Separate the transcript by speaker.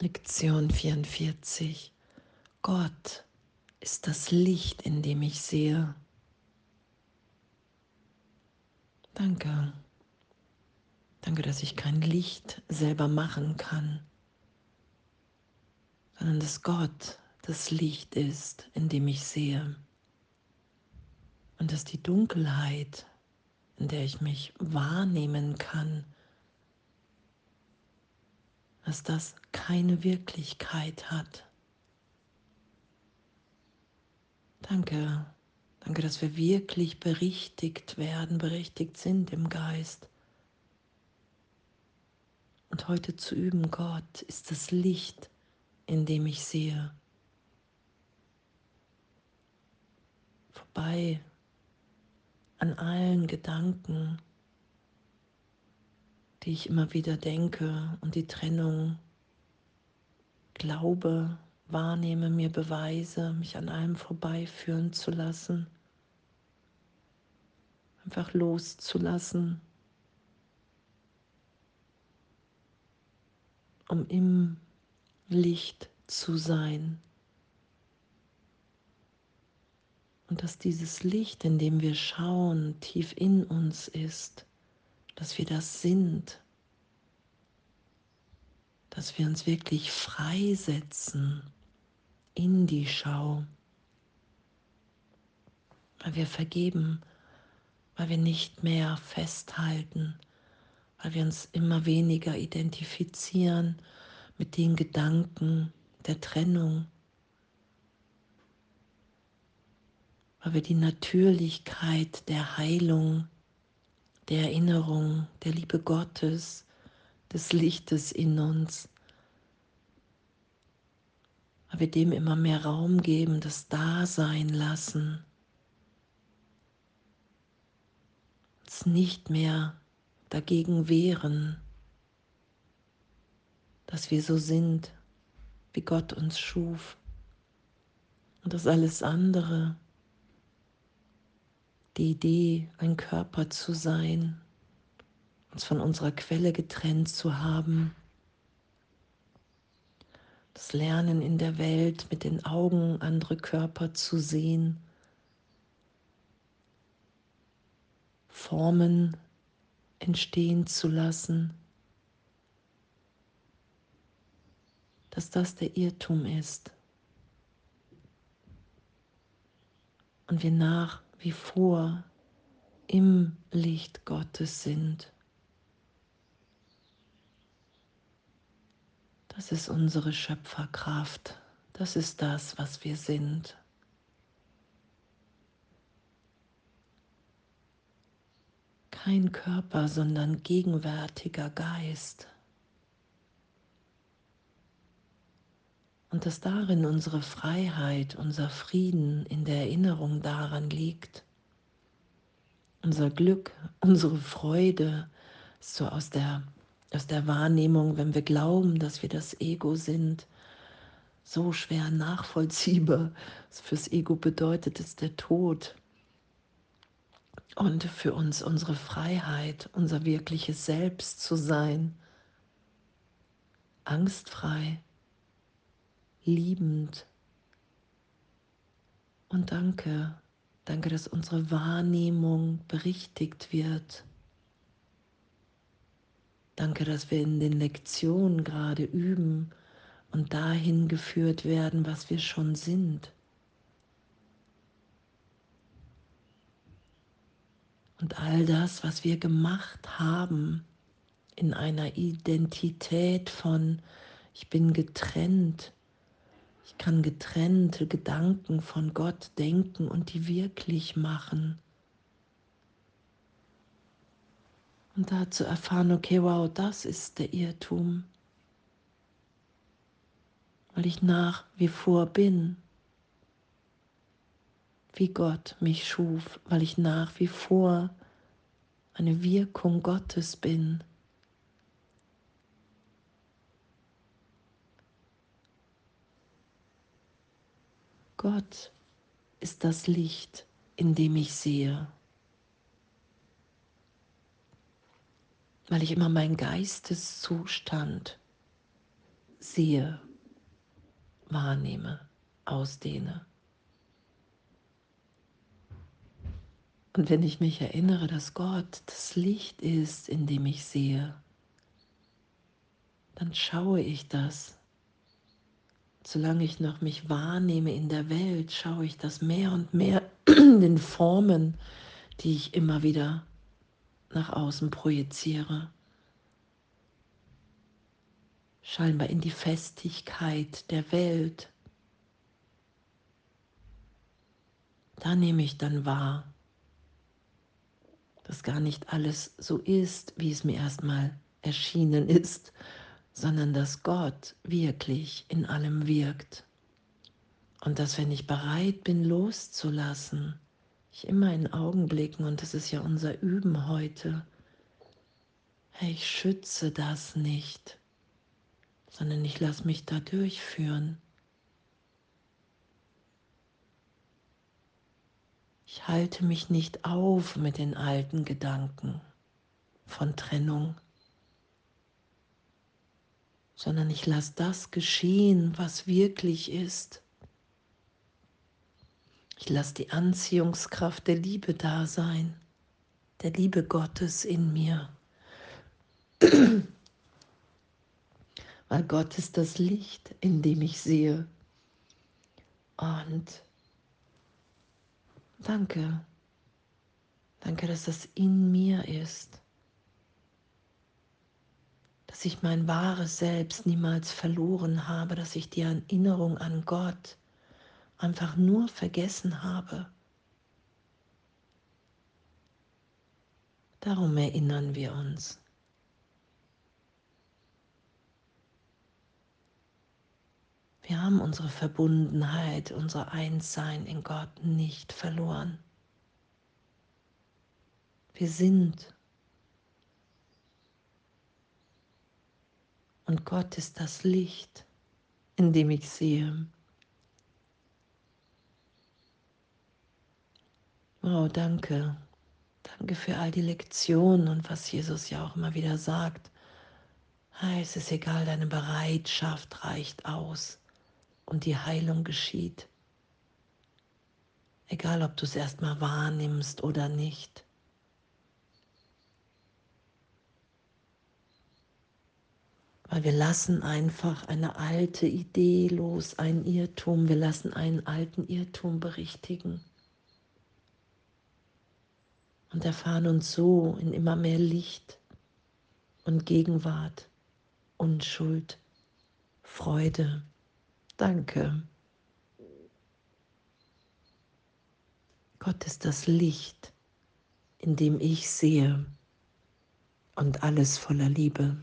Speaker 1: Lektion 44. Gott ist das Licht, in dem ich sehe. Danke. Danke, dass ich kein Licht selber machen kann, sondern dass Gott das Licht ist, in dem ich sehe. Und dass die Dunkelheit, in der ich mich wahrnehmen kann, dass das keine Wirklichkeit hat. Danke, danke, dass wir wirklich berichtigt werden, berichtigt sind im Geist. Und heute zu üben, Gott ist das Licht, in dem ich sehe. Vorbei an allen Gedanken, die ich immer wieder denke und die Trennung glaube, wahrnehme, mir beweise, mich an allem vorbeiführen zu lassen, einfach loszulassen, um im Licht zu sein. Und dass dieses Licht, in dem wir schauen, tief in uns ist dass wir das sind, dass wir uns wirklich freisetzen in die Schau, weil wir vergeben, weil wir nicht mehr festhalten, weil wir uns immer weniger identifizieren mit den Gedanken der Trennung, weil wir die Natürlichkeit der Heilung der Erinnerung, der Liebe Gottes, des Lichtes in uns, weil wir dem immer mehr Raum geben, das Dasein lassen, uns nicht mehr dagegen wehren, dass wir so sind, wie Gott uns schuf. Und dass alles andere die Idee, ein Körper zu sein, uns von unserer Quelle getrennt zu haben, das Lernen in der Welt mit den Augen andere Körper zu sehen, Formen entstehen zu lassen, dass das der Irrtum ist. Und wir nach wie vor im Licht Gottes sind. Das ist unsere Schöpferkraft. Das ist das, was wir sind. Kein Körper, sondern gegenwärtiger Geist. Und dass darin unsere Freiheit, unser Frieden in der Erinnerung daran liegt. Unser Glück, unsere Freude, so aus der, aus der Wahrnehmung, wenn wir glauben, dass wir das Ego sind, so schwer nachvollziehbar. Fürs Ego bedeutet, ist der Tod. Und für uns unsere Freiheit, unser wirkliches Selbst zu sein, angstfrei, liebend. Und danke, danke, dass unsere Wahrnehmung berichtigt wird. Danke, dass wir in den Lektionen gerade üben und dahin geführt werden, was wir schon sind. Und all das, was wir gemacht haben, in einer Identität von, ich bin getrennt, ich kann getrennte Gedanken von Gott denken und die wirklich machen. Und da zu erfahren, okay, wow, das ist der Irrtum, weil ich nach wie vor bin, wie Gott mich schuf, weil ich nach wie vor eine Wirkung Gottes bin. Gott ist das Licht, in dem ich sehe. Weil ich immer meinen Geisteszustand sehe, wahrnehme, ausdehne. Und wenn ich mich erinnere, dass Gott das Licht ist, in dem ich sehe, dann schaue ich das. Solange ich noch mich wahrnehme in der Welt, schaue ich das mehr und mehr in den Formen, die ich immer wieder nach außen projiziere. Scheinbar in die Festigkeit der Welt. Da nehme ich dann wahr, dass gar nicht alles so ist, wie es mir erstmal erschienen ist, sondern dass Gott wirklich in allem wirkt. Und dass wenn ich bereit bin loszulassen, ich immer in Augenblicken, und das ist ja unser Üben heute, ich schütze das nicht, sondern ich lasse mich da durchführen. Ich halte mich nicht auf mit den alten Gedanken von Trennung, sondern ich lasse das geschehen, was wirklich ist. Ich lasse die Anziehungskraft der Liebe da sein, der Liebe Gottes in mir. Weil Gott ist das Licht, in dem ich sehe. Und danke, danke, dass das in mir ist. Dass ich mein wahres Selbst niemals verloren habe, dass ich die Erinnerung an Gott einfach nur vergessen habe. Darum erinnern wir uns. Wir haben unsere Verbundenheit, unser Einssein in Gott nicht verloren. Wir sind. Und Gott ist das Licht, in dem ich sehe. Wow, danke. Danke für all die Lektionen und was Jesus ja auch immer wieder sagt. Es ist egal, deine Bereitschaft reicht aus und die Heilung geschieht. Egal, ob du es erstmal wahrnimmst oder nicht. Weil wir lassen einfach eine alte Idee los, einen Irrtum. Wir lassen einen alten Irrtum berichtigen und erfahren uns so in immer mehr Licht und Gegenwart, Unschuld, Freude. Danke. Gott ist das Licht, in dem ich sehe und alles voller Liebe.